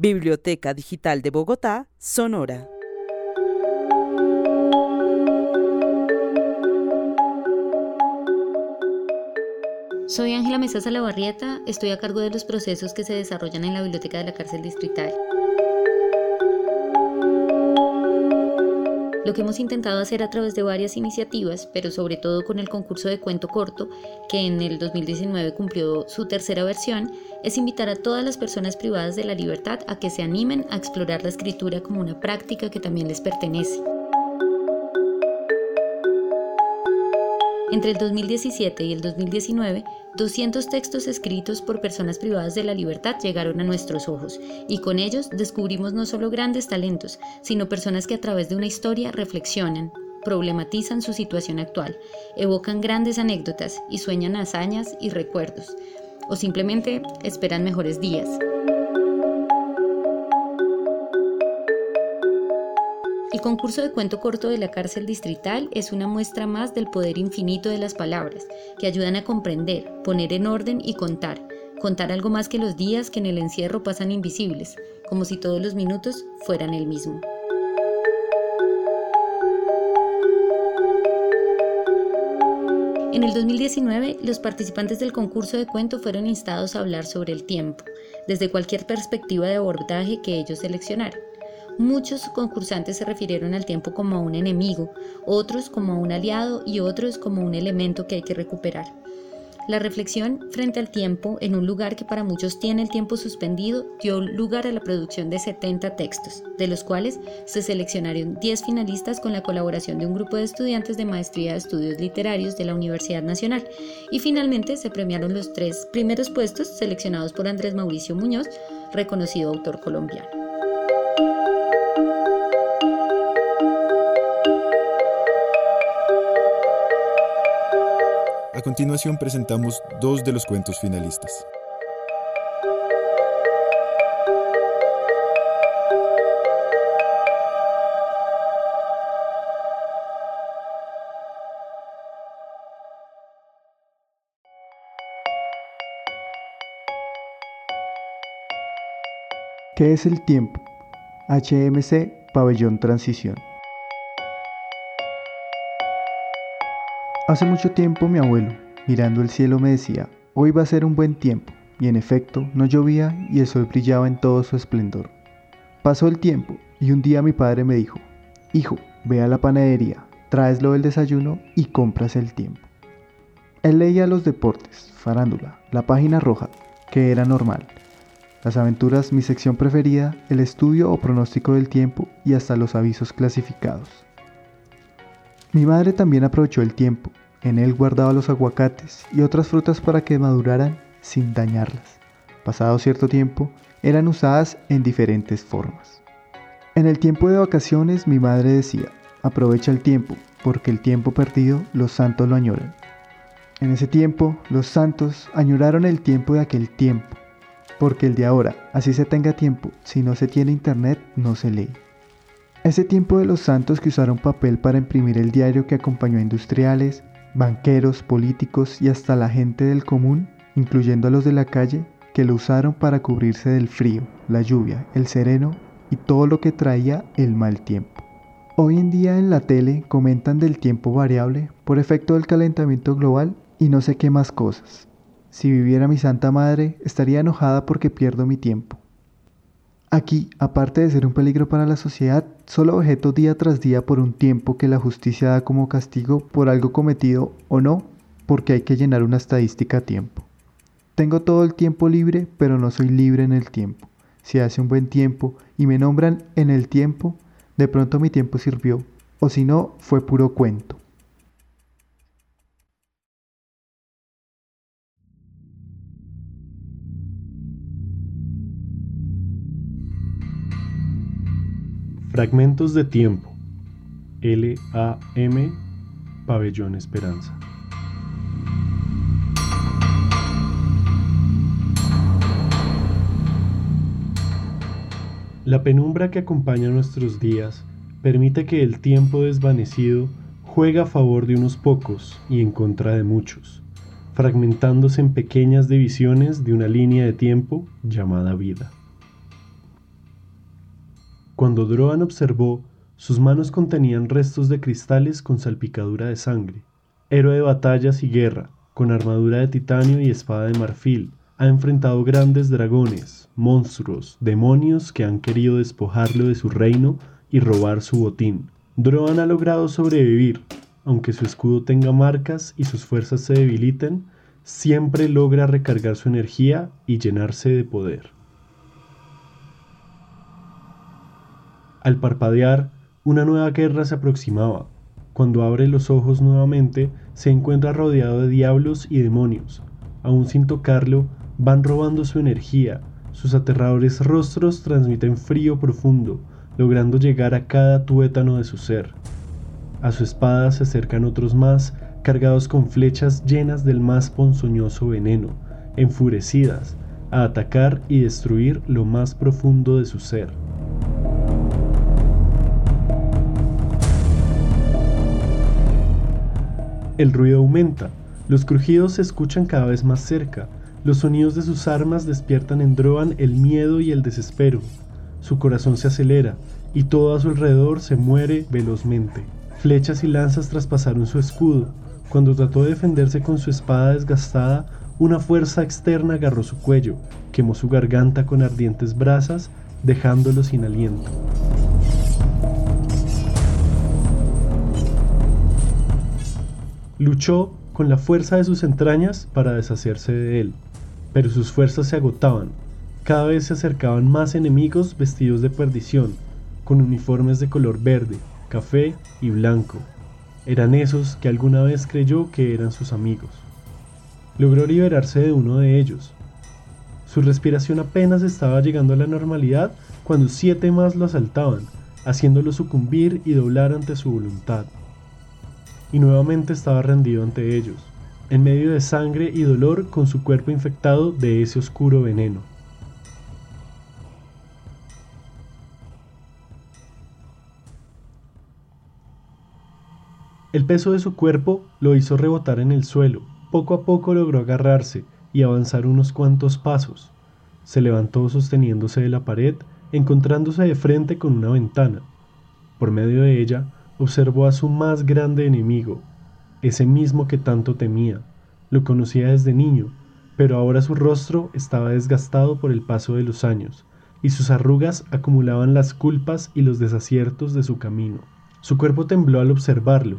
Biblioteca Digital de Bogotá, Sonora. Soy Ángela Mesa Salabarrieta, estoy a cargo de los procesos que se desarrollan en la Biblioteca de la Cárcel Distrital. Lo que hemos intentado hacer a través de varias iniciativas, pero sobre todo con el concurso de cuento corto, que en el 2019 cumplió su tercera versión, es invitar a todas las personas privadas de la libertad a que se animen a explorar la escritura como una práctica que también les pertenece. Entre el 2017 y el 2019, 200 textos escritos por personas privadas de la libertad llegaron a nuestros ojos y con ellos descubrimos no solo grandes talentos, sino personas que a través de una historia reflexionan, problematizan su situación actual, evocan grandes anécdotas y sueñan hazañas y recuerdos, o simplemente esperan mejores días. El concurso de cuento corto de la cárcel distrital es una muestra más del poder infinito de las palabras, que ayudan a comprender, poner en orden y contar. Contar algo más que los días que en el encierro pasan invisibles, como si todos los minutos fueran el mismo. En el 2019, los participantes del concurso de cuento fueron instados a hablar sobre el tiempo, desde cualquier perspectiva de abordaje que ellos seleccionaran. Muchos concursantes se refirieron al tiempo como a un enemigo, otros como a un aliado y otros como un elemento que hay que recuperar. La reflexión frente al tiempo en un lugar que para muchos tiene el tiempo suspendido dio lugar a la producción de 70 textos, de los cuales se seleccionaron 10 finalistas con la colaboración de un grupo de estudiantes de Maestría de Estudios Literarios de la Universidad Nacional y finalmente se premiaron los tres primeros puestos seleccionados por Andrés Mauricio Muñoz, reconocido autor colombiano. A continuación presentamos dos de los cuentos finalistas. ¿Qué es el tiempo? HMC Pabellón Transición. Hace mucho tiempo mi abuelo, mirando el cielo, me decía, hoy va a ser un buen tiempo, y en efecto no llovía y el sol brillaba en todo su esplendor. Pasó el tiempo y un día mi padre me dijo, hijo, ve a la panadería, tráeslo el desayuno y compras el tiempo. Él leía los deportes, farándula, la página roja, que era normal, las aventuras, mi sección preferida, el estudio o pronóstico del tiempo y hasta los avisos clasificados. Mi madre también aprovechó el tiempo en él guardaba los aguacates y otras frutas para que maduraran sin dañarlas. Pasado cierto tiempo, eran usadas en diferentes formas. En el tiempo de vacaciones mi madre decía, aprovecha el tiempo, porque el tiempo perdido los santos lo añoran. En ese tiempo, los santos añoraron el tiempo de aquel tiempo, porque el de ahora, así se tenga tiempo, si no se tiene internet, no se lee. Ese tiempo de los santos que usaron papel para imprimir el diario que acompañó a industriales, banqueros, políticos y hasta la gente del común, incluyendo a los de la calle, que lo usaron para cubrirse del frío, la lluvia, el sereno y todo lo que traía el mal tiempo. Hoy en día en la tele comentan del tiempo variable por efecto del calentamiento global y no sé qué más cosas. Si viviera mi Santa Madre, estaría enojada porque pierdo mi tiempo. Aquí, aparte de ser un peligro para la sociedad, solo objeto día tras día por un tiempo que la justicia da como castigo por algo cometido o no, porque hay que llenar una estadística a tiempo. Tengo todo el tiempo libre, pero no soy libre en el tiempo. Si hace un buen tiempo y me nombran en el tiempo, de pronto mi tiempo sirvió, o si no, fue puro cuento. Fragmentos de tiempo. L.A.M. Pabellón Esperanza. La penumbra que acompaña nuestros días permite que el tiempo desvanecido juega a favor de unos pocos y en contra de muchos, fragmentándose en pequeñas divisiones de una línea de tiempo llamada vida. Cuando Droan observó, sus manos contenían restos de cristales con salpicadura de sangre. Héroe de batallas y guerra, con armadura de titanio y espada de marfil, ha enfrentado grandes dragones, monstruos, demonios que han querido despojarlo de su reino y robar su botín. Droan ha logrado sobrevivir, aunque su escudo tenga marcas y sus fuerzas se debiliten, siempre logra recargar su energía y llenarse de poder. Al parpadear, una nueva guerra se aproximaba. Cuando abre los ojos nuevamente, se encuentra rodeado de diablos y demonios. Aún sin tocarlo, van robando su energía. Sus aterradores rostros transmiten frío profundo, logrando llegar a cada tuétano de su ser. A su espada se acercan otros más, cargados con flechas llenas del más ponzoñoso veneno, enfurecidas, a atacar y destruir lo más profundo de su ser. El ruido aumenta, los crujidos se escuchan cada vez más cerca, los sonidos de sus armas despiertan en Droan el miedo y el desespero. Su corazón se acelera y todo a su alrededor se muere velozmente. Flechas y lanzas traspasaron su escudo. Cuando trató de defenderse con su espada desgastada, una fuerza externa agarró su cuello, quemó su garganta con ardientes brasas, dejándolo sin aliento. Luchó con la fuerza de sus entrañas para deshacerse de él, pero sus fuerzas se agotaban. Cada vez se acercaban más enemigos vestidos de perdición, con uniformes de color verde, café y blanco. Eran esos que alguna vez creyó que eran sus amigos. Logró liberarse de uno de ellos. Su respiración apenas estaba llegando a la normalidad cuando siete más lo asaltaban, haciéndolo sucumbir y doblar ante su voluntad. Y nuevamente estaba rendido ante ellos, en medio de sangre y dolor con su cuerpo infectado de ese oscuro veneno. El peso de su cuerpo lo hizo rebotar en el suelo. Poco a poco logró agarrarse y avanzar unos cuantos pasos. Se levantó sosteniéndose de la pared, encontrándose de frente con una ventana. Por medio de ella, observó a su más grande enemigo, ese mismo que tanto temía. Lo conocía desde niño, pero ahora su rostro estaba desgastado por el paso de los años, y sus arrugas acumulaban las culpas y los desaciertos de su camino. Su cuerpo tembló al observarlo,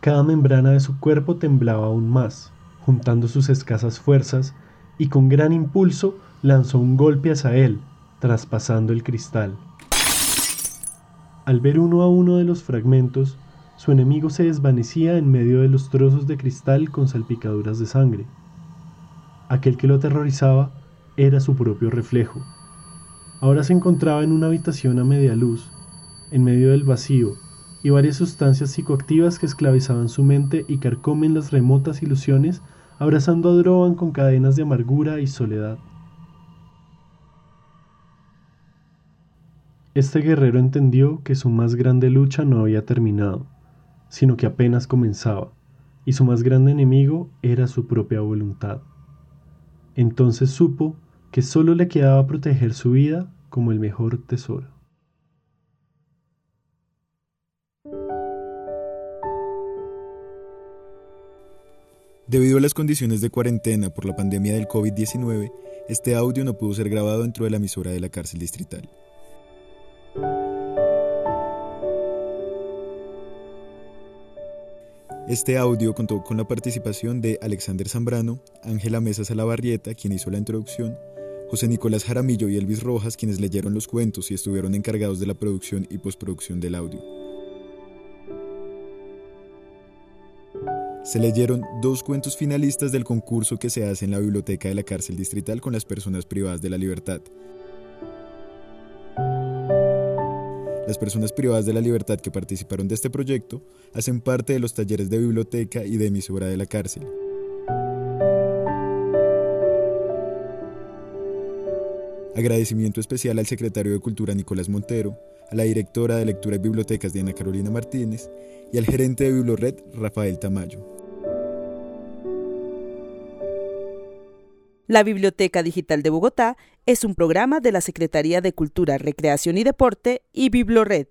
cada membrana de su cuerpo temblaba aún más, juntando sus escasas fuerzas, y con gran impulso lanzó un golpe hacia él, traspasando el cristal. Al ver uno a uno de los fragmentos, su enemigo se desvanecía en medio de los trozos de cristal con salpicaduras de sangre. Aquel que lo aterrorizaba era su propio reflejo. Ahora se encontraba en una habitación a media luz, en medio del vacío, y varias sustancias psicoactivas que esclavizaban su mente y carcomen las remotas ilusiones, abrazando a Droban con cadenas de amargura y soledad. Este guerrero entendió que su más grande lucha no había terminado, sino que apenas comenzaba, y su más grande enemigo era su propia voluntad. Entonces supo que solo le quedaba proteger su vida como el mejor tesoro. Debido a las condiciones de cuarentena por la pandemia del COVID-19, este audio no pudo ser grabado dentro de la emisora de la cárcel distrital. Este audio contó con la participación de Alexander Zambrano, Ángela Mesa Salabarrieta, quien hizo la introducción, José Nicolás Jaramillo y Elvis Rojas, quienes leyeron los cuentos y estuvieron encargados de la producción y postproducción del audio. Se leyeron dos cuentos finalistas del concurso que se hace en la biblioteca de la cárcel distrital con las personas privadas de la libertad. Las personas privadas de la libertad que participaron de este proyecto hacen parte de los talleres de biblioteca y de emisora de la cárcel. Agradecimiento especial al secretario de Cultura Nicolás Montero, a la directora de Lectura y Bibliotecas Diana Carolina Martínez y al gerente de Biblored Rafael Tamayo. La Biblioteca Digital de Bogotá es un programa de la Secretaría de Cultura, Recreación y Deporte y Biblored.